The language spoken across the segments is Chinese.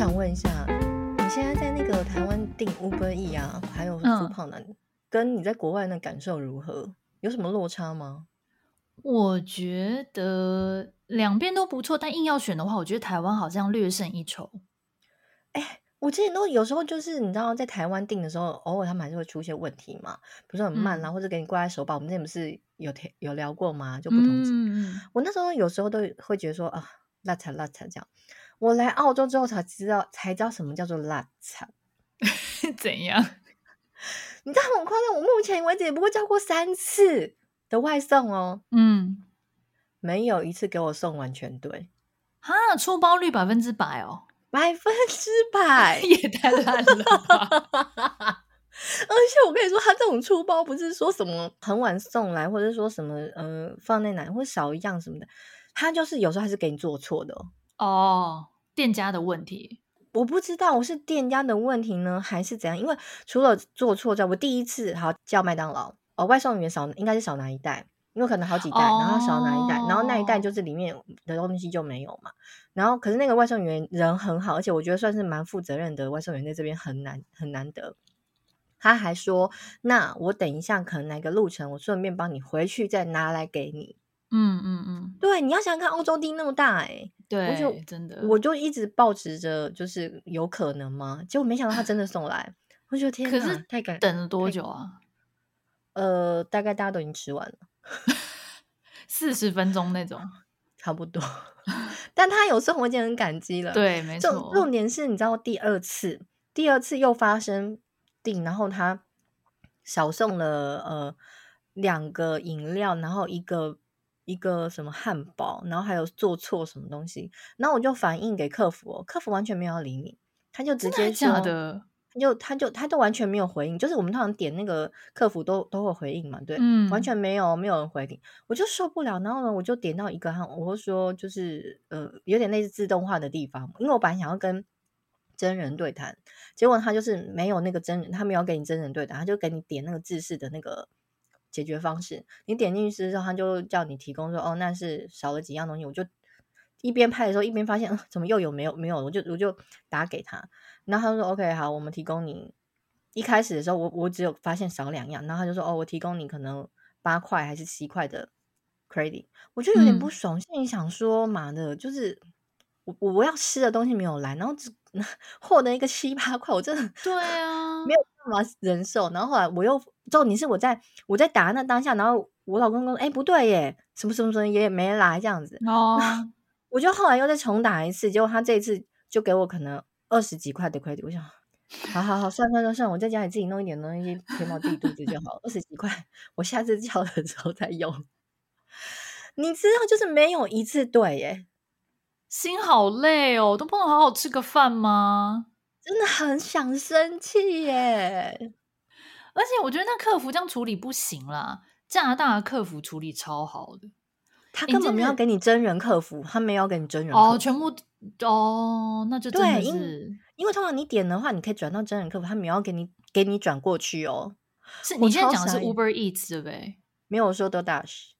想问一下，你现在在那个台湾订 Uber E 啊，还有 Foodpanda，嗯，跟你在国外的感受如何？有什么落差吗？我觉得两边都不错，但硬要选的话，我觉得台湾好像略胜一筹。哎，我之前都有时候就是你知道，在台湾订的时候，偶尔他们还是会出现问题嘛，比如说很慢啦，或者给你挂在手把。我们之前不是有有聊过吗？就不同级。嗯，我那时候有时候都会觉得说啊，拉惨拉惨这样。我来澳洲之后才知道，才知道什么叫做拉惨。怎样？你知道很夸张，我目前为止也不过叫过三次的外送哦。嗯，没有一次给我送完全对。哈，出包率百分之百哦，百分之百 也太烂了吧。而且我跟你说，他这种出包不是说什么很晚送来，或者说什么呃放在哪会少一样什么的，他就是有时候还是给你做错的。哦，店家的问题，我不知道我是店家的问题呢，还是怎样？因为除了做错在，我第一次好叫麦当劳，哦，外送员少应该是少拿一袋，因为可能好几袋，哦、然后少拿一袋，然后那一袋就是里面的东西就没有嘛。然后可是那个外送员人很好，而且我觉得算是蛮负责任的外送员，在这边很难很难得。他还说，那我等一下可能哪个路程，我顺便帮你回去再拿来给你。嗯嗯嗯，对，你要想想看，欧洲地那么大，哎，对，我就真的，我就一直抱持着，就是有可能吗？结果没想到他真的送来，我觉得天哪，可是太感等了多久啊？呃，大概大家都已经吃完了，四十分钟那种，差不多。但他有送，我已经很感激了。对，没错。重重点是你知道，第二次，第二次又发生订，然后他少送了呃两个饮料，然后一个。一个什么汉堡，然后还有做错什么东西，然后我就反映给客服哦，客服完全没有要理你，他就直接说的，他就他就他就完全没有回应，就是我们通常点那个客服都都会回应嘛，对，嗯，完全没有没有人回应，我就受不了，然后呢，我就点到一个汉，我会说就是呃有点类似自动化的地方，因为我本来想要跟真人对谈，结果他就是没有那个真人，他没有给你真人对谈，他就给你点那个制式的那个。解决方式，你点进去之后，他就叫你提供说，哦，那是少了几样东西。我就一边拍的时候，一边发现，呃，怎么又有没有没有？我就我就打给他，然后他说，OK，好，我们提供你。一开始的时候，我我只有发现少两样，然后他就说，哦，我提供你可能八块还是七块的 credit，我就有点不爽，嗯、心里想说，妈的，就是我我要吃的东西没有来，然后只 获得一个七八块，我真的对啊，没有办法忍受。然后后来我又。之后你是我在我在打那当下，然后我老公说：“哎，不对耶，什么什么什么也没来这样子。”哦，我就后来又再重打一次，结果他这一次就给我可能二十几块的 credit。我想，好好好，算算算算，我在家里自己弄一点东西填饱自己肚子就好。二十几块，我下次叫的时候再用。你知道，就是没有一次对耶，心好累哦，都不能好好吃个饭吗？真的很想生气耶。而且我觉得那客服这样处理不行啦，加拿大的客服处理超好的，他根本没有给你真人客服，他没有给你真人客服哦，全部哦，那就真的是对，因为通常你点的话，你可以转到真人客服，他没有给你给你转过去哦。是你现在讲的是 Uber Eats 对不对？没有说 DoorDash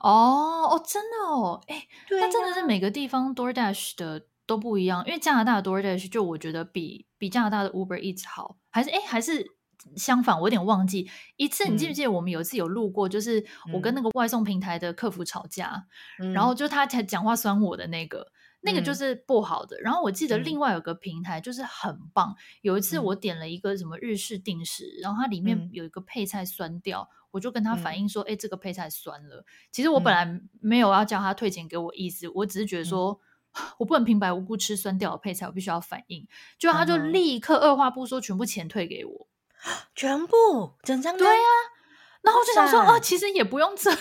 哦哦，真的哦，哎，那真的是每个地方 DoorDash 的都不一样，因为加拿大的 DoorDash 就我觉得比比加拿大的 Uber Eats 好，还是哎还是。相反，我有点忘记。一次，你记不记得我们有一次有路过，就是我跟那个外送平台的客服吵架，嗯、然后就他才讲话酸我的那个，嗯、那个就是不好的。然后我记得另外有个平台就是很棒，嗯、有一次我点了一个什么日式定食，嗯、然后它里面有一个配菜酸掉，嗯、我就跟他反映说，哎、嗯，这个配菜酸了。其实我本来没有要叫他退钱给我意思，我只是觉得说、嗯、我不能平白无故吃酸掉的配菜，我必须要反映。就他就立刻二话不说，全部钱退给我。全部整张对呀、啊，然后就想说，哦，其实也不用这样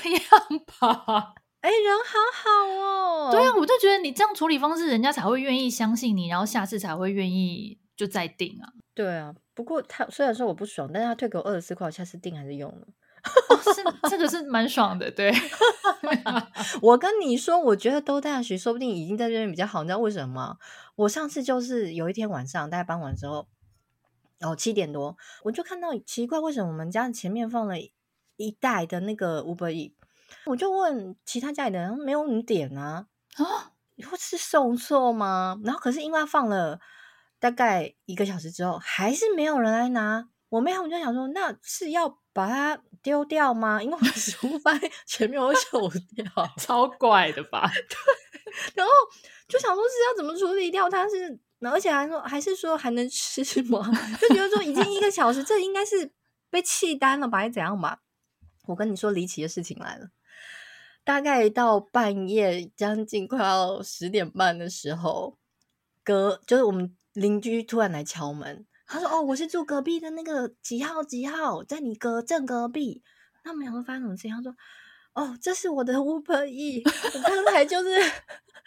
吧。哎，人好好哦。对啊，我就觉得你这样处理方式，人家才会愿意相信你，然后下次才会愿意就再订啊。对啊，不过他虽然说我不爽，但是他退给我二十四块，我下次订还是用了。哦、是这个是蛮爽的，对。我跟你说，我觉得 DoorDash 说不定已经在这边比较好，你知道为什么吗？我上次就是有一天晚上，大家傍晚之后。哦，七点多我就看到奇怪，为什么我们家前面放了一袋的那个 Uber Eats？我就问其他家里的人，没有你点啊？啊，你会是送错吗？然后可是因为他放了大概一个小时之后，还是没有人来拿。我妹他们就想说，那是要把它丢掉吗？因为我的食物放在 前面，我臭掉，超怪的吧？对。然后就想说是要怎么处理掉它？是，而且还说还是说还能吃吗？就觉得说已经一个小时，这应该是被气单了吧？还是怎样吧？我跟你说，离奇的事情来了。大概到半夜将近快要十点半的时候，隔就是我们邻居突然来敲门，他说：“哦，我是住隔壁的那个几号几号，在你隔正隔壁。”那我们两个发生什么事情？他说。哦，这是我的 Uber E 我刚才就是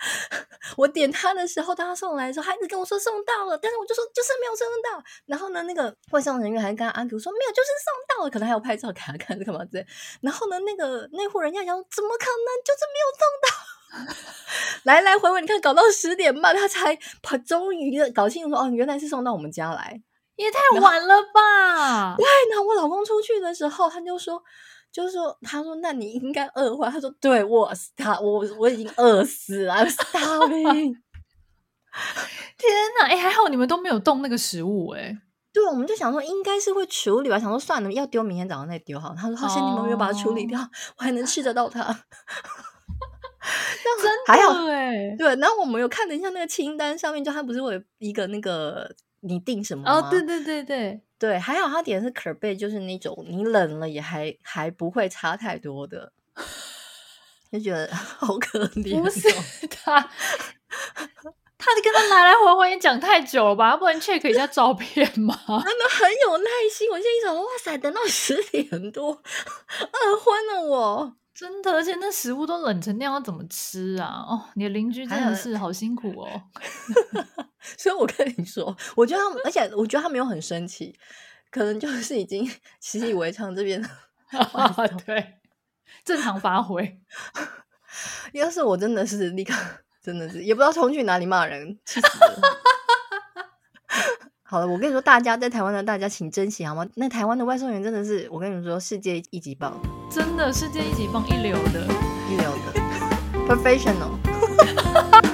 我点他的时候，当他送来的时候，他一直跟我说送到了，但是我就说就是没有送到。然后呢，那个外送人员还跟阿祖说没有，就是送到了，可能还要拍照给他看，干嘛之类。然后呢，那个那户人家讲怎么可能，就是没有送到，来来回回，你看搞到十点半，他才把终于搞清楚哦，原来是送到我们家来，也太晚了吧？对，然后我老公出去的时候，他就说。就是说，他说：“那你应该饿坏。”他说：“对，我是他，我我已经饿死了 starving。”天哪！哎、欸，还好你们都没有动那个食物哎、欸。对，我们就想说应该是会处理吧，想说算了，要丢明天早上再丢好。他说：“好像你们没有把它处理掉，oh. 我还能吃得到它。”真的还好哎。对，然后我们有看了一下那个清单上面，就他不是会有一个那个你订什么吗？哦，对对对对。对，还好他点的是可贝，就是那种你冷了也还还不会差太多的，就觉得 好可怜。不是他，他就跟他来来回回也讲太久了吧？要不能 check 一下照片吗。他们很有耐心，我现在一想，哇塞，等到十点多，饿昏了我。真的，而且那食物都冷成那样，怎么吃啊？哦，你的邻居真的是好辛苦哦。所以我跟你说，我觉得他们，而且我觉得他没有很生气，可能就是已经 习以为常这边。对，正常发挥。要是我真的是立刻，真的是也不知道冲去哪里骂人，气死了。好了，我跟你说，大家在台湾的大家请珍惜好吗？那台湾的外送员真的是，我跟你们说，世界一级棒，真的世界一级棒，一流的，一流的，professional。